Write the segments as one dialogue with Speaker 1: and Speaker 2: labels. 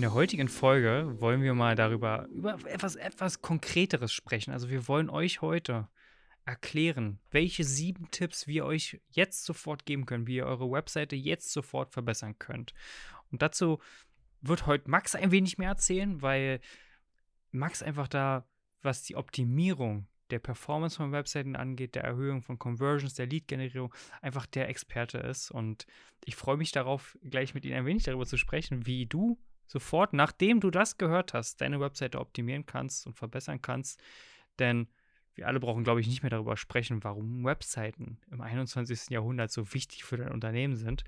Speaker 1: In der heutigen Folge wollen wir mal darüber, über etwas, etwas Konkreteres sprechen. Also wir wollen euch heute erklären, welche sieben Tipps wir euch jetzt sofort geben können, wie ihr eure Webseite jetzt sofort verbessern könnt. Und dazu wird heute Max ein wenig mehr erzählen, weil Max einfach da, was die Optimierung der Performance von Webseiten angeht, der Erhöhung von Conversions, der Lead-Generierung, einfach der Experte ist. Und ich freue mich darauf, gleich mit Ihnen ein wenig darüber zu sprechen, wie du sofort, nachdem du das gehört hast, deine Webseite optimieren kannst und verbessern kannst. Denn wir alle brauchen, glaube ich, nicht mehr darüber sprechen, warum Webseiten im 21. Jahrhundert so wichtig für dein Unternehmen sind.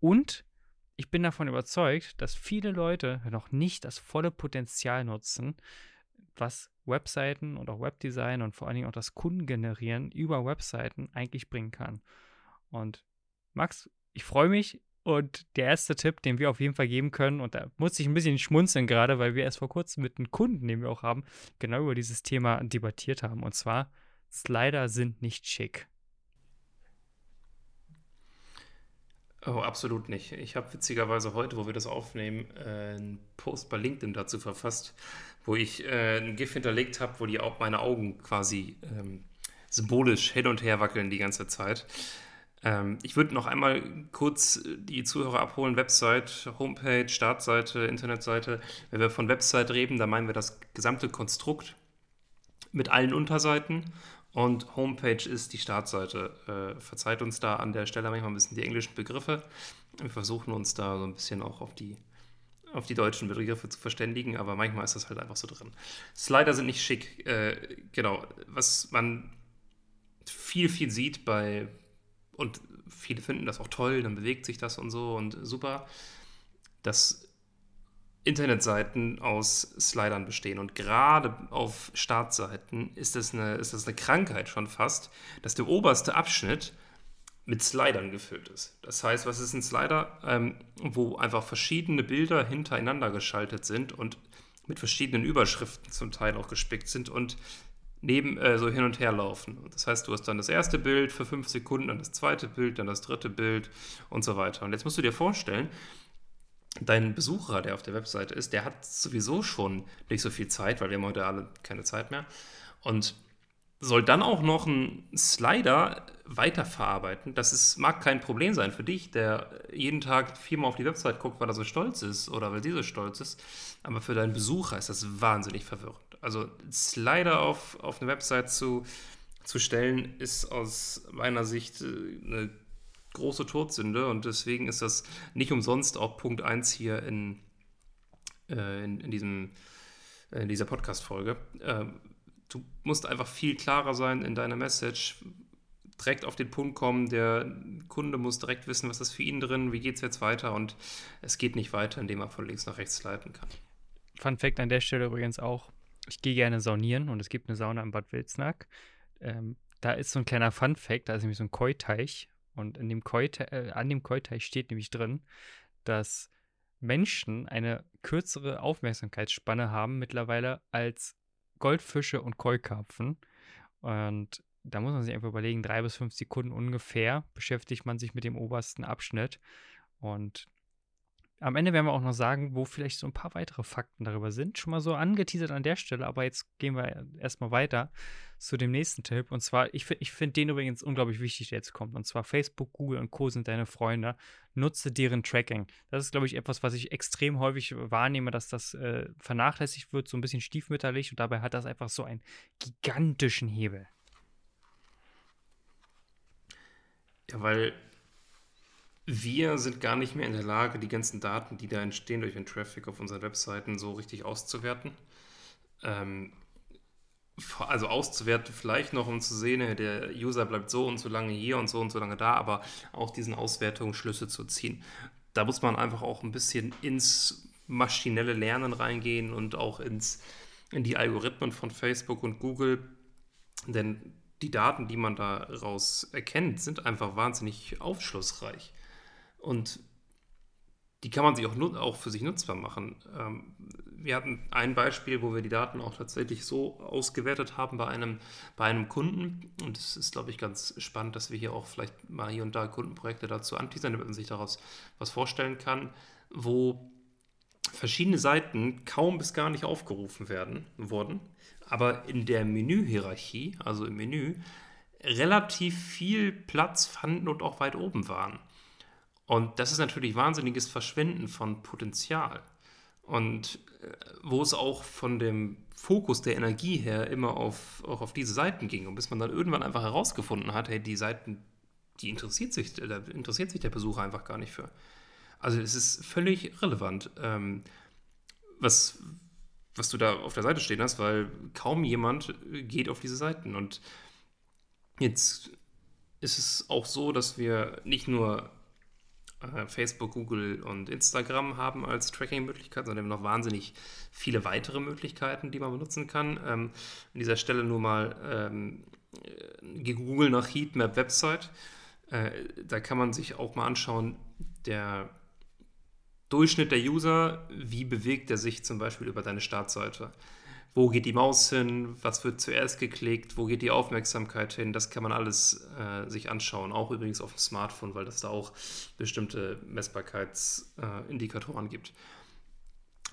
Speaker 1: Und ich bin davon überzeugt, dass viele Leute noch nicht das volle Potenzial nutzen, was Webseiten und auch Webdesign und vor allen Dingen auch das Kundengenerieren über Webseiten eigentlich bringen kann. Und Max, ich freue mich und der erste Tipp, den wir auf jeden Fall geben können, und da muss ich ein bisschen schmunzeln gerade, weil wir erst vor kurzem mit einem Kunden, den wir auch haben, genau über dieses Thema debattiert haben. Und zwar, Slider sind nicht schick.
Speaker 2: Oh, absolut nicht. Ich habe witzigerweise heute, wo wir das aufnehmen, äh, einen Post bei LinkedIn dazu verfasst, wo ich äh, ein GIF hinterlegt habe, wo die auch meine Augen quasi ähm, symbolisch hin und her wackeln die ganze Zeit. Ähm, ich würde noch einmal kurz die Zuhörer abholen: Website, Homepage, Startseite, Internetseite. Wenn wir von Website reden, dann meinen wir das gesamte Konstrukt mit allen Unterseiten und Homepage ist die Startseite. Äh, verzeiht uns da an der Stelle manchmal ein bisschen die englischen Begriffe. Wir versuchen uns da so ein bisschen auch auf die, auf die deutschen Begriffe zu verständigen, aber manchmal ist das halt einfach so drin. Slider sind nicht schick. Äh, genau, was man viel, viel sieht bei, und viele finden das auch toll, dann bewegt sich das und so und super, dass Internetseiten aus Slidern bestehen. Und gerade auf Startseiten ist das, eine, ist das eine Krankheit schon fast, dass der oberste Abschnitt mit Slidern gefüllt ist. Das heißt, was ist ein Slider? Ähm, wo einfach verschiedene Bilder hintereinander geschaltet sind und mit verschiedenen Überschriften zum Teil auch gespickt sind und neben äh, so hin und her laufen. Das heißt, du hast dann das erste Bild für fünf Sekunden, dann das zweite Bild, dann das dritte Bild und so weiter. Und jetzt musst du dir vorstellen, dein Besucher, der auf der Webseite ist, der hat sowieso schon nicht so viel Zeit, weil wir haben heute alle keine Zeit mehr. Und soll dann auch noch ein Slider weiterverarbeiten. Das ist, mag kein Problem sein für dich, der jeden Tag viermal auf die Website guckt, weil er so stolz ist oder weil sie so stolz ist. Aber für deinen Besucher ist das wahnsinnig verwirrend. Also Slider auf, auf eine Website zu, zu stellen, ist aus meiner Sicht äh, eine große Todsünde und deswegen ist das nicht umsonst auch Punkt 1 hier in, äh, in, in, diesem, in dieser Podcast-Folge. Du musst einfach viel klarer sein in deiner Message, direkt auf den Punkt kommen. Der Kunde muss direkt wissen, was ist für ihn drin, wie geht es jetzt weiter und es geht nicht weiter, indem er von links nach rechts leiten kann.
Speaker 1: Fun Fact an der Stelle übrigens auch, ich gehe gerne saunieren und es gibt eine Sauna im Bad Wilsnack. Ähm, da ist so ein kleiner Fun Fact, da ist nämlich so ein Koi-Teich und in dem äh, an dem Koi-Teich steht nämlich drin, dass Menschen eine kürzere Aufmerksamkeitsspanne haben mittlerweile als Goldfische und Koi-Karpfen. Und da muss man sich einfach überlegen, drei bis fünf Sekunden ungefähr beschäftigt man sich mit dem obersten Abschnitt. Und am Ende werden wir auch noch sagen, wo vielleicht so ein paar weitere Fakten darüber sind. Schon mal so angeteasert an der Stelle, aber jetzt gehen wir erstmal weiter zu dem nächsten Tipp. Und zwar, ich, ich finde den übrigens unglaublich wichtig, der jetzt kommt. Und zwar Facebook, Google und Co. sind deine Freunde. Nutze deren Tracking. Das ist, glaube ich, etwas, was ich extrem häufig wahrnehme, dass das äh, vernachlässigt wird, so ein bisschen stiefmütterlich. Und dabei hat das einfach so einen gigantischen Hebel.
Speaker 2: Ja, weil wir sind gar nicht mehr in der Lage, die ganzen Daten, die da entstehen durch den Traffic auf unseren Webseiten, so richtig auszuwerten. Ähm, also auszuwerten vielleicht noch, um zu sehen, der User bleibt so und so lange hier und so und so lange da, aber auch diesen Auswertungen Schlüsse zu ziehen. Da muss man einfach auch ein bisschen ins maschinelle Lernen reingehen und auch ins, in die Algorithmen von Facebook und Google, denn die Daten, die man daraus erkennt, sind einfach wahnsinnig aufschlussreich. Und die kann man sich auch, auch für sich nutzbar machen. Ähm, wir hatten ein Beispiel, wo wir die Daten auch tatsächlich so ausgewertet haben bei einem, bei einem Kunden. Und es ist, glaube ich, ganz spannend, dass wir hier auch vielleicht mal hier und da Kundenprojekte dazu anteasern, damit man sich daraus was vorstellen kann, wo verschiedene Seiten kaum bis gar nicht aufgerufen werden, wurden, aber in der Menühierarchie, also im Menü, relativ viel Platz fanden und auch weit oben waren. Und das ist natürlich wahnsinniges Verschwinden von Potenzial. Und äh, wo es auch von dem Fokus der Energie her immer auf, auch auf diese Seiten ging. Und bis man dann irgendwann einfach herausgefunden hat, hey, die Seiten, die interessiert sich, da interessiert sich der Besucher einfach gar nicht für. Also es ist völlig relevant, ähm, was, was du da auf der Seite stehen hast, weil kaum jemand geht auf diese Seiten. Und jetzt ist es auch so, dass wir nicht nur Facebook, Google und Instagram haben als Tracking-Möglichkeit, sondern noch wahnsinnig viele weitere Möglichkeiten, die man benutzen kann. Ähm, an dieser Stelle nur mal ähm, Google nach Heatmap Website. Äh, da kann man sich auch mal anschauen, der Durchschnitt der User, wie bewegt er sich zum Beispiel über deine Startseite? Wo geht die Maus hin? Was wird zuerst geklickt? Wo geht die Aufmerksamkeit hin? Das kann man alles äh, sich anschauen, auch übrigens auf dem Smartphone, weil das da auch bestimmte Messbarkeitsindikatoren äh, gibt.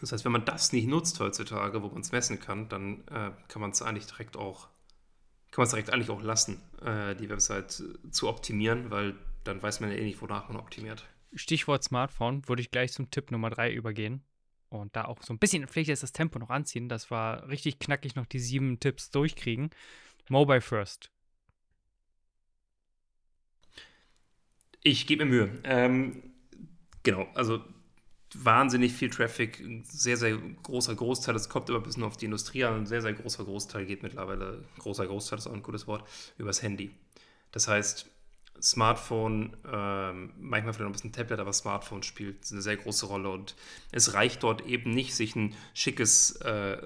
Speaker 2: Das heißt, wenn man das nicht nutzt heutzutage, wo man es messen kann, dann äh, kann man es eigentlich direkt auch, kann man es direkt eigentlich auch lassen, äh, die Website zu optimieren, weil dann weiß man ja eh nicht, wonach man optimiert.
Speaker 1: Stichwort Smartphone, würde ich gleich zum Tipp Nummer 3 übergehen. Und da auch so ein bisschen, vielleicht jetzt das Tempo noch anziehen. Das war richtig knackig, noch die sieben Tipps durchkriegen. Mobile First.
Speaker 2: Ich gebe mir Mühe. Ähm, genau, also wahnsinnig viel Traffic, ein sehr, sehr großer Großteil, das kommt immer ein bisschen auf die Industrie an, ein sehr, sehr großer Großteil geht mittlerweile, großer Großteil ist auch ein gutes Wort, übers Handy. Das heißt, Smartphone, ähm, manchmal vielleicht noch ein bisschen Tablet, aber Smartphone spielt eine sehr große Rolle und es reicht dort eben nicht, sich ein schickes äh,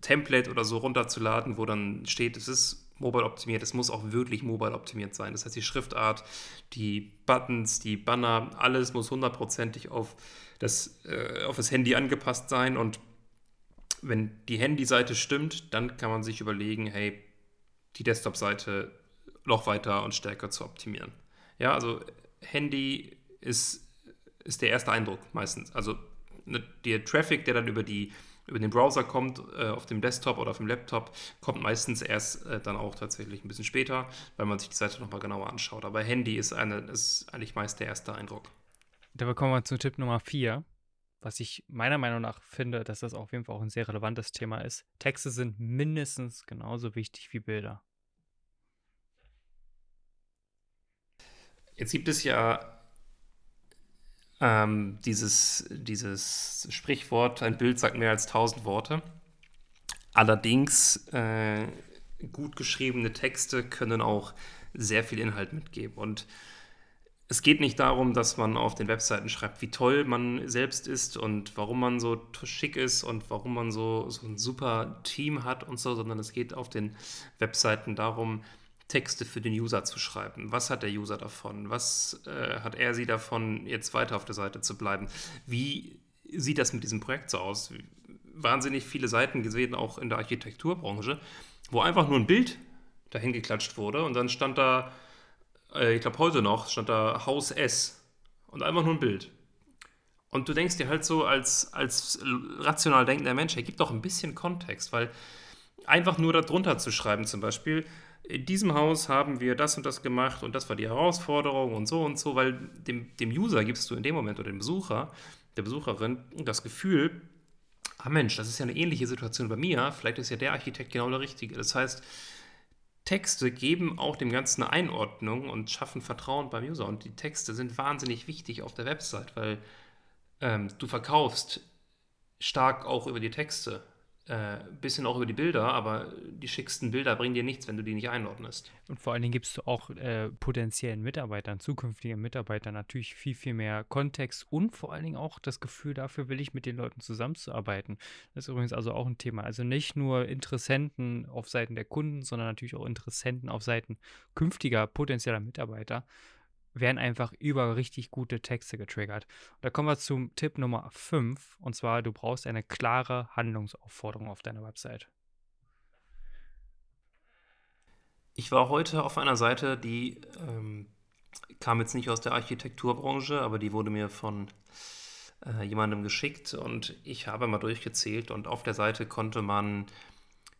Speaker 2: Template oder so runterzuladen, wo dann steht, es ist mobile optimiert, es muss auch wirklich mobile optimiert sein. Das heißt, die Schriftart, die Buttons, die Banner, alles muss hundertprozentig auf das, äh, auf das Handy angepasst sein und wenn die Handyseite stimmt, dann kann man sich überlegen, hey, die Desktop-Seite noch weiter und stärker zu optimieren. Ja, also Handy ist, ist der erste Eindruck meistens. Also ne, der Traffic, der dann über, die, über den Browser kommt, äh, auf dem Desktop oder auf dem Laptop, kommt meistens erst äh, dann auch tatsächlich ein bisschen später, weil man sich die Seite nochmal genauer anschaut. Aber Handy ist, eine, ist eigentlich meist der erste Eindruck.
Speaker 1: Da kommen wir zu Tipp Nummer 4 was ich meiner Meinung nach finde, dass das auf jeden Fall auch ein sehr relevantes Thema ist. Texte sind mindestens genauso wichtig wie Bilder.
Speaker 2: Jetzt gibt es ja ähm, dieses, dieses Sprichwort, ein Bild sagt mehr als tausend Worte. Allerdings, äh, gut geschriebene Texte können auch sehr viel Inhalt mitgeben. Und es geht nicht darum, dass man auf den Webseiten schreibt, wie toll man selbst ist und warum man so schick ist und warum man so, so ein super Team hat und so, sondern es geht auf den Webseiten darum, Texte für den User zu schreiben. Was hat der User davon? Was äh, hat er sie davon, jetzt weiter auf der Seite zu bleiben? Wie sieht das mit diesem Projekt so aus? Wahnsinnig viele Seiten gesehen, auch in der Architekturbranche, wo einfach nur ein Bild dahin geklatscht wurde und dann stand da, äh, ich glaube heute noch, stand da Haus S und einfach nur ein Bild. Und du denkst dir halt so als, als rational denkender Mensch, er gibt doch ein bisschen Kontext, weil einfach nur darunter zu schreiben zum Beispiel, in diesem Haus haben wir das und das gemacht und das war die Herausforderung und so und so, weil dem, dem User gibst du in dem Moment oder dem Besucher, der Besucherin das Gefühl, ah Mensch, das ist ja eine ähnliche Situation bei mir, vielleicht ist ja der Architekt genau der Richtige. Das heißt, Texte geben auch dem Ganzen eine Einordnung und schaffen Vertrauen beim User. Und die Texte sind wahnsinnig wichtig auf der Website, weil ähm, du verkaufst stark auch über die Texte äh, bisschen auch über die Bilder, aber die schicksten Bilder bringen dir nichts, wenn du die nicht einordnest.
Speaker 1: Und vor allen Dingen gibst du auch äh, potenziellen Mitarbeitern, zukünftigen Mitarbeitern natürlich viel, viel mehr Kontext und vor allen Dingen auch das Gefühl, dafür will ich mit den Leuten zusammenzuarbeiten. Das ist übrigens also auch ein Thema. Also nicht nur Interessenten auf Seiten der Kunden, sondern natürlich auch Interessenten auf Seiten künftiger potenzieller Mitarbeiter werden einfach über richtig gute Texte getriggert. Und da kommen wir zum Tipp Nummer 5. Und zwar, du brauchst eine klare Handlungsaufforderung auf deiner Website.
Speaker 2: Ich war heute auf einer Seite, die ähm, kam jetzt nicht aus der Architekturbranche, aber die wurde mir von äh, jemandem geschickt und ich habe mal durchgezählt und auf der Seite konnte man,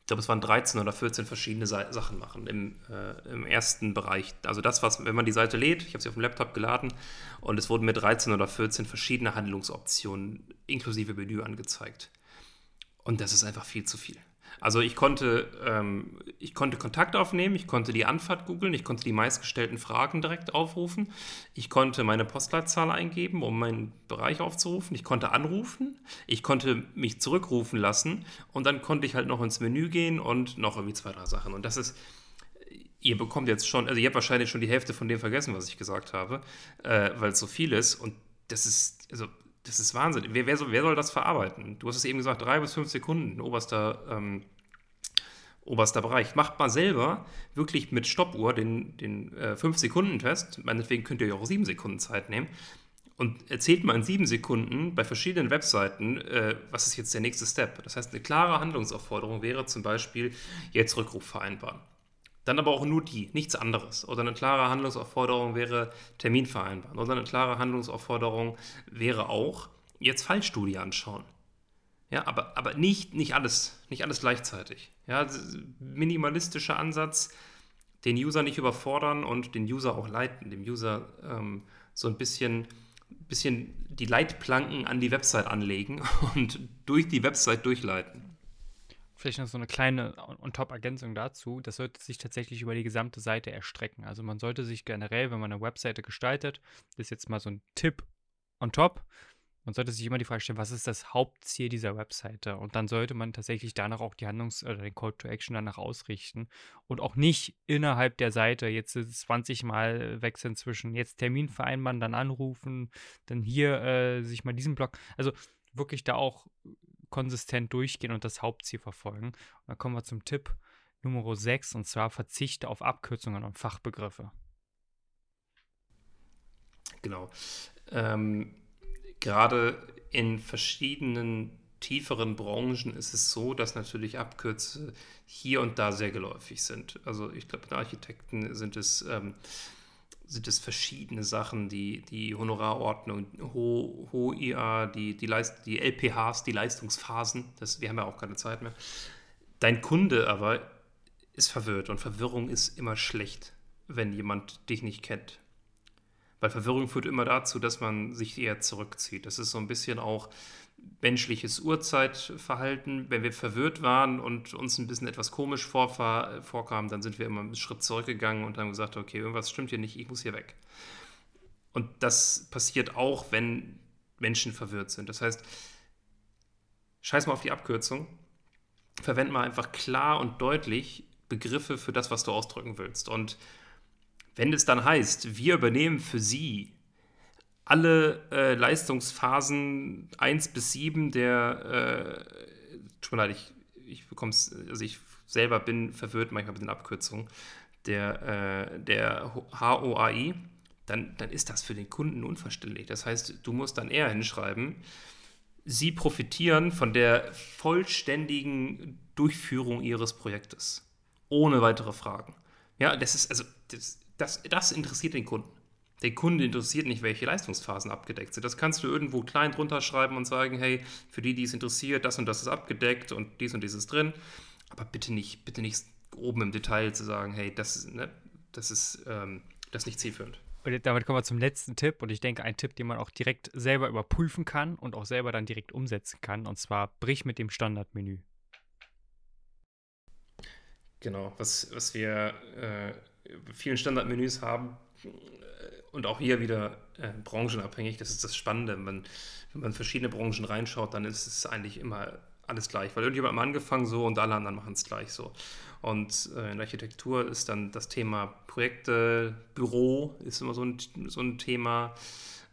Speaker 2: ich glaube, es waren 13 oder 14 verschiedene Sa Sachen machen im, äh, im ersten Bereich. Also das, was, wenn man die Seite lädt, ich habe sie auf dem Laptop geladen und es wurden mir 13 oder 14 verschiedene Handlungsoptionen inklusive Menü angezeigt. Und das ist einfach viel zu viel. Also ich konnte, ähm, ich konnte Kontakt aufnehmen, ich konnte die Anfahrt googeln, ich konnte die meistgestellten Fragen direkt aufrufen, ich konnte meine Postleitzahl eingeben, um meinen Bereich aufzurufen, ich konnte anrufen, ich konnte mich zurückrufen lassen. Und dann konnte ich halt noch ins Menü gehen und noch irgendwie zwei, drei Sachen. Und das ist, ihr bekommt jetzt schon, also ihr habt wahrscheinlich schon die Hälfte von dem vergessen, was ich gesagt habe, äh, weil es so viel ist. Und das ist, also das ist Wahnsinn. Wer, wer, soll, wer, soll, das verarbeiten? Du hast es eben gesagt, drei bis fünf Sekunden, oberster ähm, oberster Bereich. Macht mal selber wirklich mit Stoppuhr den, den äh, 5-Sekunden-Test. Meinetwegen könnt ihr euch auch 7 Sekunden Zeit nehmen. Und erzählt mal in 7 Sekunden bei verschiedenen Webseiten, äh, was ist jetzt der nächste Step. Das heißt, eine klare Handlungsaufforderung wäre zum Beispiel, jetzt Rückruf vereinbaren. Dann aber auch nur die, nichts anderes. Oder eine klare Handlungsaufforderung wäre Termin vereinbaren. Oder eine klare Handlungsaufforderung wäre auch, jetzt Fallstudie anschauen. Ja, aber, aber nicht, nicht alles, nicht alles gleichzeitig. Ja, minimalistischer Ansatz, den User nicht überfordern und den User auch leiten, dem User ähm, so ein bisschen, bisschen die Leitplanken an die Website anlegen und durch die Website durchleiten.
Speaker 1: Vielleicht noch so eine kleine On-Top-Ergänzung dazu. Das sollte sich tatsächlich über die gesamte Seite erstrecken. Also man sollte sich generell, wenn man eine Webseite gestaltet, das ist jetzt mal so ein Tipp on top, man sollte sich immer die Frage stellen, was ist das Hauptziel dieser Webseite? Und dann sollte man tatsächlich danach auch die Handlungs- oder den Call to Action danach ausrichten und auch nicht innerhalb der Seite jetzt 20 Mal wechseln zwischen jetzt Termin vereinbaren, dann anrufen, dann hier äh, sich mal diesen Block. Also wirklich da auch konsistent durchgehen und das Hauptziel verfolgen. Und dann kommen wir zum Tipp Nummer 6 und zwar verzichte auf Abkürzungen und Fachbegriffe.
Speaker 2: Genau. Ähm gerade in verschiedenen tieferen Branchen ist es so, dass natürlich Abkürze hier und da sehr geläufig sind. Also ich glaube, bei Architekten sind es, ähm, sind es verschiedene Sachen, die, die Honorarordnung, Ho, die, die, die LPHs, die Leistungsphasen, das, wir haben ja auch keine Zeit mehr. Dein Kunde aber ist verwirrt und Verwirrung ist immer schlecht, wenn jemand dich nicht kennt. Weil Verwirrung führt immer dazu, dass man sich eher zurückzieht. Das ist so ein bisschen auch menschliches Urzeitverhalten. Wenn wir verwirrt waren und uns ein bisschen etwas komisch vorkam, dann sind wir immer einen Schritt zurückgegangen und haben gesagt, okay, irgendwas stimmt hier nicht, ich muss hier weg. Und das passiert auch, wenn Menschen verwirrt sind. Das heißt, scheiß mal auf die Abkürzung. Verwend mal einfach klar und deutlich Begriffe für das, was du ausdrücken willst. Und wenn es dann heißt, wir übernehmen für Sie alle äh, Leistungsphasen 1 bis 7 der, äh, tut mir leid, ich, ich bekomme es, also ich selber bin verwirrt manchmal mit den Abkürzungen, der, äh, der HOAI, dann, dann ist das für den Kunden unverständlich. Das heißt, du musst dann eher hinschreiben, Sie profitieren von der vollständigen Durchführung Ihres Projektes. Ohne weitere Fragen. Ja, das ist, also, das, das, das interessiert den Kunden. Der Kunde interessiert nicht, welche Leistungsphasen abgedeckt sind. Das kannst du irgendwo klein drunter schreiben und sagen, hey, für die, die es interessiert, das und das ist abgedeckt und dies und dies ist drin. Aber bitte nicht, bitte nicht oben im Detail zu sagen, hey, das, ne, das ist ähm, das ist nicht zielführend.
Speaker 1: Und damit kommen wir zum letzten Tipp und ich denke, ein Tipp, den man auch direkt selber überprüfen kann und auch selber dann direkt umsetzen kann. Und zwar brich mit dem Standardmenü.
Speaker 2: Genau, was, was wir äh, vielen Standardmenüs haben äh, und auch hier wieder äh, branchenabhängig. Das ist das Spannende. Wenn man, wenn man verschiedene Branchen reinschaut, dann ist es eigentlich immer alles gleich, weil irgendjemand hat angefangen so und alle anderen machen es gleich so. Und äh, in der Architektur ist dann das Thema Projekte, Büro ist immer so ein, so ein Thema.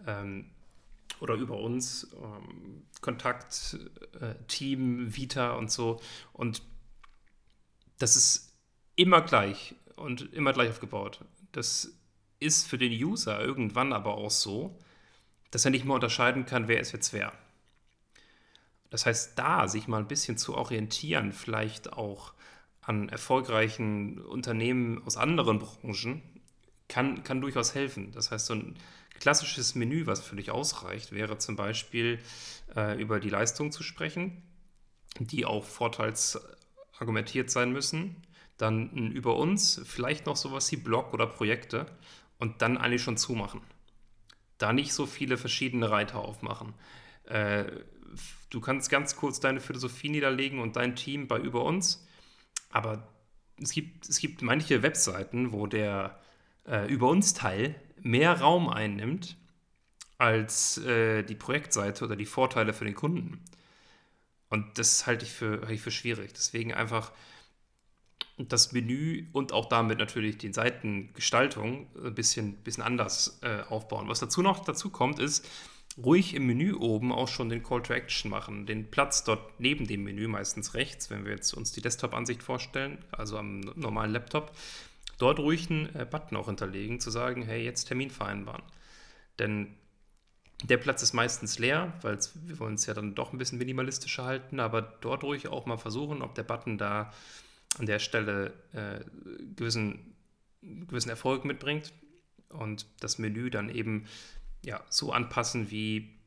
Speaker 2: Ähm, oder über uns, ähm, Kontakt, äh, Team, Vita und so. Und das ist immer gleich und immer gleich aufgebaut. Das ist für den User irgendwann aber auch so, dass er nicht mehr unterscheiden kann, wer ist jetzt wer. Das heißt, da sich mal ein bisschen zu orientieren, vielleicht auch an erfolgreichen Unternehmen aus anderen Branchen, kann, kann durchaus helfen. Das heißt, so ein klassisches Menü, was völlig ausreicht, wäre zum Beispiel äh, über die Leistung zu sprechen, die auch vorteilsargumentiert sein müssen. Dann über uns, vielleicht noch sowas wie Blog oder Projekte und dann eigentlich schon zumachen. Da nicht so viele verschiedene Reiter aufmachen. Äh, du kannst ganz kurz deine Philosophie niederlegen und dein Team bei über uns, aber es gibt, es gibt manche Webseiten, wo der äh, über uns Teil mehr Raum einnimmt als äh, die Projektseite oder die Vorteile für den Kunden. Und das halte ich für, halte ich für schwierig. Deswegen einfach das Menü und auch damit natürlich die Seitengestaltung ein bisschen, bisschen anders äh, aufbauen. Was dazu noch dazu kommt, ist, ruhig im Menü oben auch schon den Call to Action machen. Den Platz dort neben dem Menü, meistens rechts, wenn wir jetzt uns die Desktop-Ansicht vorstellen, also am normalen Laptop, dort ruhig einen äh, Button auch hinterlegen, zu sagen, hey, jetzt Termin vereinbaren. Denn der Platz ist meistens leer, weil wir wollen es ja dann doch ein bisschen minimalistischer halten, aber dort ruhig auch mal versuchen, ob der Button da an der Stelle äh, gewissen, gewissen Erfolg mitbringt und das Menü dann eben ja, so anpassen, wie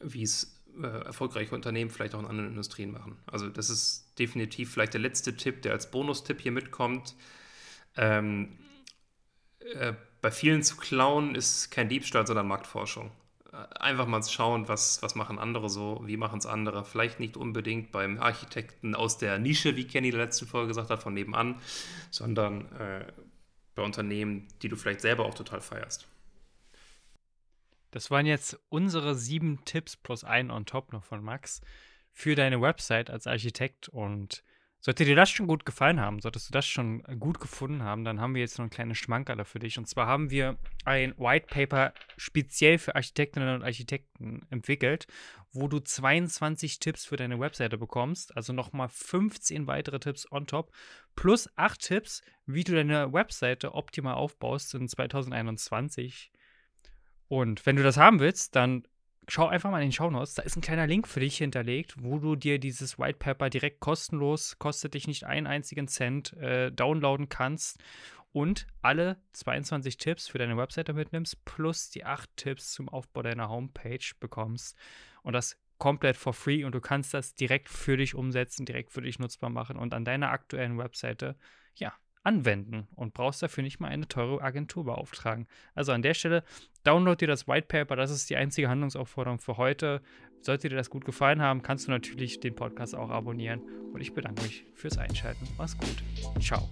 Speaker 2: es äh, erfolgreiche Unternehmen vielleicht auch in anderen Industrien machen. Also das ist definitiv vielleicht der letzte Tipp, der als Bonustipp hier mitkommt. Ähm, äh, bei vielen zu klauen ist kein Diebstahl, sondern Marktforschung. Äh, einfach mal schauen, was, was machen andere so, wie machen es andere. Vielleicht nicht unbedingt beim Architekten aus der Nische, wie Kenny in der letzten Folge gesagt hat, von nebenan, sondern äh, bei Unternehmen, die du vielleicht selber auch total feierst.
Speaker 1: Das waren jetzt unsere sieben Tipps plus ein on top noch von Max für deine Website als Architekt und sollte dir das schon gut gefallen haben, solltest du das schon gut gefunden haben, dann haben wir jetzt noch ein kleines Schmankerler für dich. Und zwar haben wir ein White Paper speziell für Architektinnen und Architekten entwickelt, wo du 22 Tipps für deine Webseite bekommst, also nochmal 15 weitere Tipps on top, plus 8 Tipps, wie du deine Webseite optimal aufbaust in 2021. Und wenn du das haben willst, dann schau einfach mal in den Shownotes, da ist ein kleiner Link für dich hinterlegt, wo du dir dieses White Paper direkt kostenlos, kostet dich nicht einen einzigen Cent, äh, downloaden kannst und alle 22 Tipps für deine Webseite mitnimmst, plus die 8 Tipps zum Aufbau deiner Homepage bekommst. Und das komplett for free und du kannst das direkt für dich umsetzen, direkt für dich nutzbar machen und an deiner aktuellen Webseite, ja, anwenden und brauchst dafür nicht mal eine teure Agentur beauftragen. Also an der Stelle, download dir das White Paper, das ist die einzige Handlungsaufforderung für heute. Sollte dir das gut gefallen haben, kannst du natürlich den Podcast auch abonnieren und ich bedanke mich fürs Einschalten. Mach's gut. Ciao.